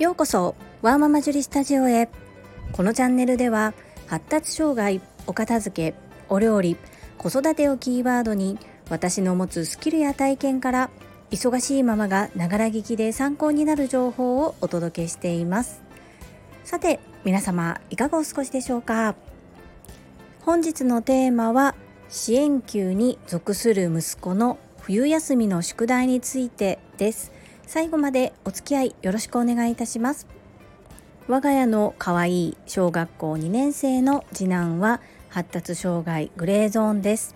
ようこそワーママジュリスタジオへ。このチャンネルでは発達障害お片付けお料理子育てをキーワードに私の持つスキルや体験から忙しいママがながら聞きで参考になる情報をお届けしています。さて皆様いかがお過ごしでしょうか？本日のテーマは支援級に属する息子の冬休みの宿題についてです。最後までお付き合いよろしくお願いいたします。我が家の可愛い小学校2年生の次男は発達障害グレーゾーンです。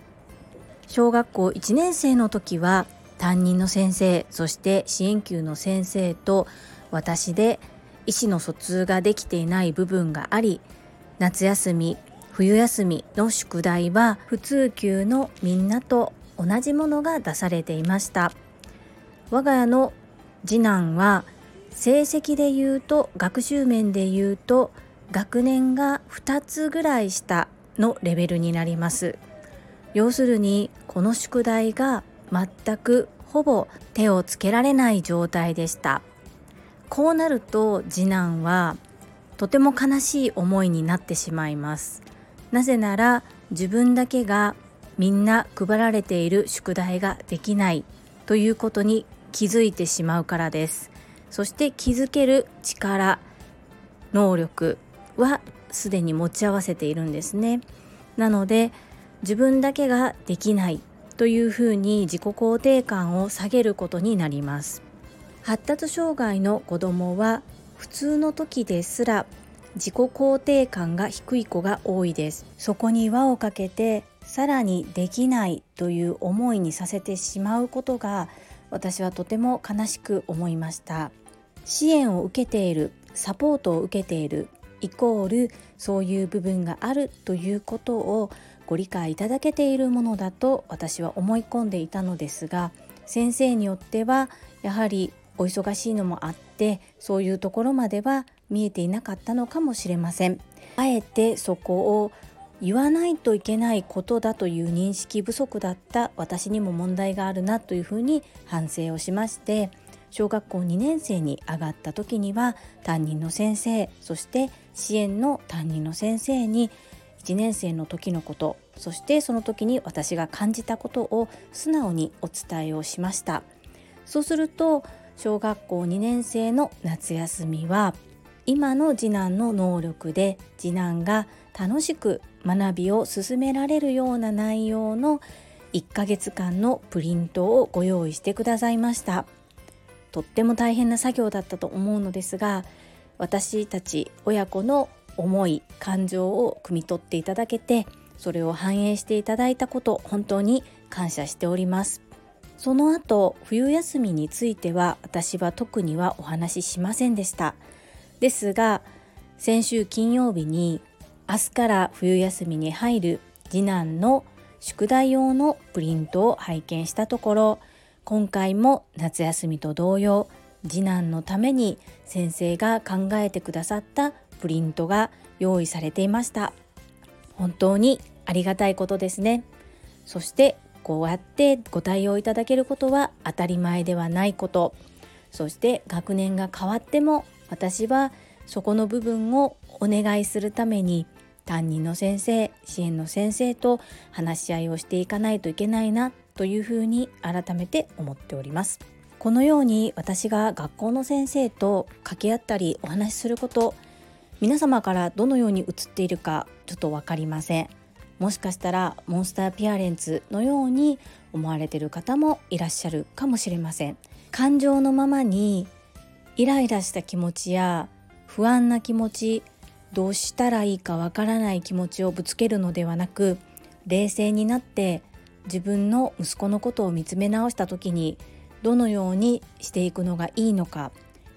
小学校1年生の時は担任の先生そして支援級の先生と私で意思の疎通ができていない部分があり夏休み冬休みの宿題は普通級のみんなと同じものが出されていました。我が家の次男は成績で言うと学習面で言うと学年が2つぐらい下のレベルになります。要するにこの宿題が全くほぼ手をつけられない状態でした。こうなると次男はとても悲しい思いになってしまいます。なぜなら自分だけがみんな配られている宿題ができないということに気づいてしまうからです。そして気づける力能力はすでに持ち合わせているんですね。なので自分だけができないというふうに自己肯定感を下げることになります。発達障害の子どもは普通の時ですら自己肯定感が低い子が多いです。そこに輪をかけてさらにできないという思いにさせてしまうことが私はとても悲しく思いました。支援を受けているサポートを受けているイコールそういう部分があるということをご理解いただけているものだと私は思い込んでいたのですが先生によってはやはりお忙しいのもあってそういうところまでは見えていなかったのかもしれません。あえてそこを言わないといけないことだという認識不足だった私にも問題があるなというふうに反省をしまして小学校2年生に上がった時には担任の先生そして支援の担任の先生に1年生の時のことそしてその時に私が感じたことを素直にお伝えをしましたそうすると小学校2年生の夏休みは今の次男の能力で次男が楽しく学びを進められるような内容の1ヶ月間のプリントをご用意してくださいました。とっても大変な作業だったと思うのですが私たち親子の思い感情を汲み取っていただけてそれを反映していただいたこと本当に感謝しております。その後冬休みについては私は特にはお話ししませんでした。ですが先週金曜日に明日から冬休みに入る次男の宿題用のプリントを拝見したところ今回も夏休みと同様次男のために先生が考えてくださったプリントが用意されていました。本当にありがたいことですね。そしてこうやってご対応いただけることは当たり前ではないこと。そして学年が変わっても私はそこの部分をお願いするために担任の先生支援の先生と話し合いをしていかないといけないなというふうに改めて思っております。このように私が学校の先生と掛け合ったりお話しすること皆様からどのように映っているかちょっと分かりません。もしかしたらモンスターピアレンツのように思われてる方もいらっしゃるかもしれません。感情のままにイライラした気持ちや不安な気持ちどうしたらいいかわからない気持ちをぶつけるのではなく冷静になって自分の息子のことを見つめ直した時にどのようにしていくのがいいのか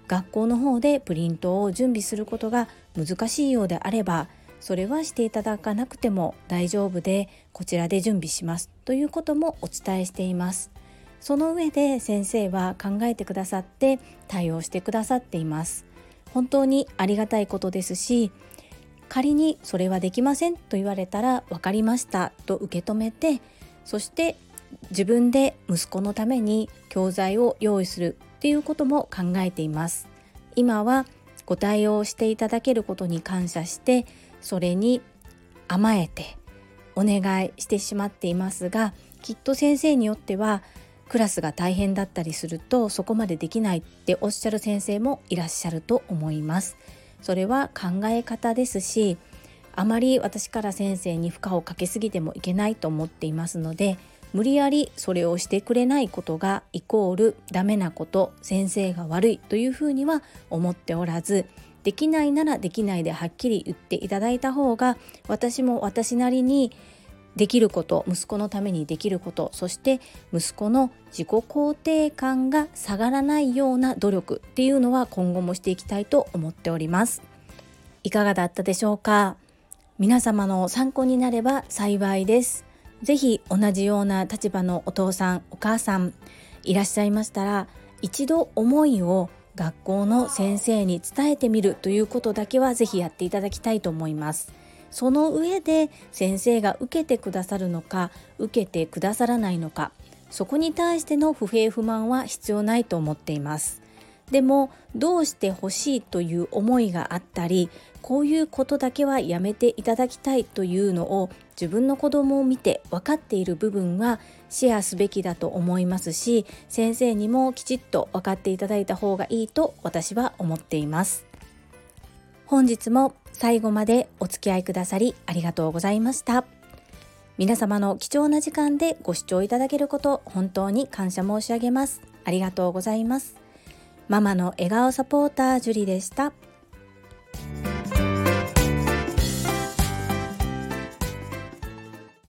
学校の方でプリントを準備することが難しいようであればそれはしていただかなくても大丈夫でこちらで準備しますということもお伝えしています。その上で先生は考えてくださって対応してくださっています。本当にありがたいことですし仮にそれはできませんと言われたら分かりましたと受け止めてそして自分で息子のために教材を用意するっていうことも考えています。今はご対応していただけることに感謝してそれに甘えてお願いしてしまっていますがきっと先生によってはクラスが大変だったりするとそこまでできないっておっしゃる先生もいらっしゃると思います。それは考え方ですしあまり私から先生に負荷をかけすぎてもいけないと思っていますので無理やりそれをしてくれないことがイコールダメなこと先生が悪いというふうには思っておらずできないならできないではっきり言っていただいた方が私も私なりにできること息子のためにできることそして息子の自己肯定感が下がらないような努力っていうのは今後もしていきたいと思っております。いかがだったでしょうか？皆様の参考になれば幸いです。ぜひ同じような立場のお父さんお母さんいらっしゃいましたら一度思いを学校の先生に伝えてみるということだけはぜひやっていただきたいと思います。その上で先生が受けてくださるのか受けてくださらないのかそこに対しての不平不満は必要ないと思っています。でもどうしてほしいという思いがあったりこういうことだけはやめていただきたいというのを自分の子供を見て分かっている部分はシェアすべきだと思いますし先生にもきちっと分かっていただいた方がいいと私は思っています。本日も最後までお付き合いくださりありがとうございました。皆様の貴重な時間でご視聴いただけること本当に感謝申し上げます。ありがとうございます。ママの笑顔サポータージュリでした。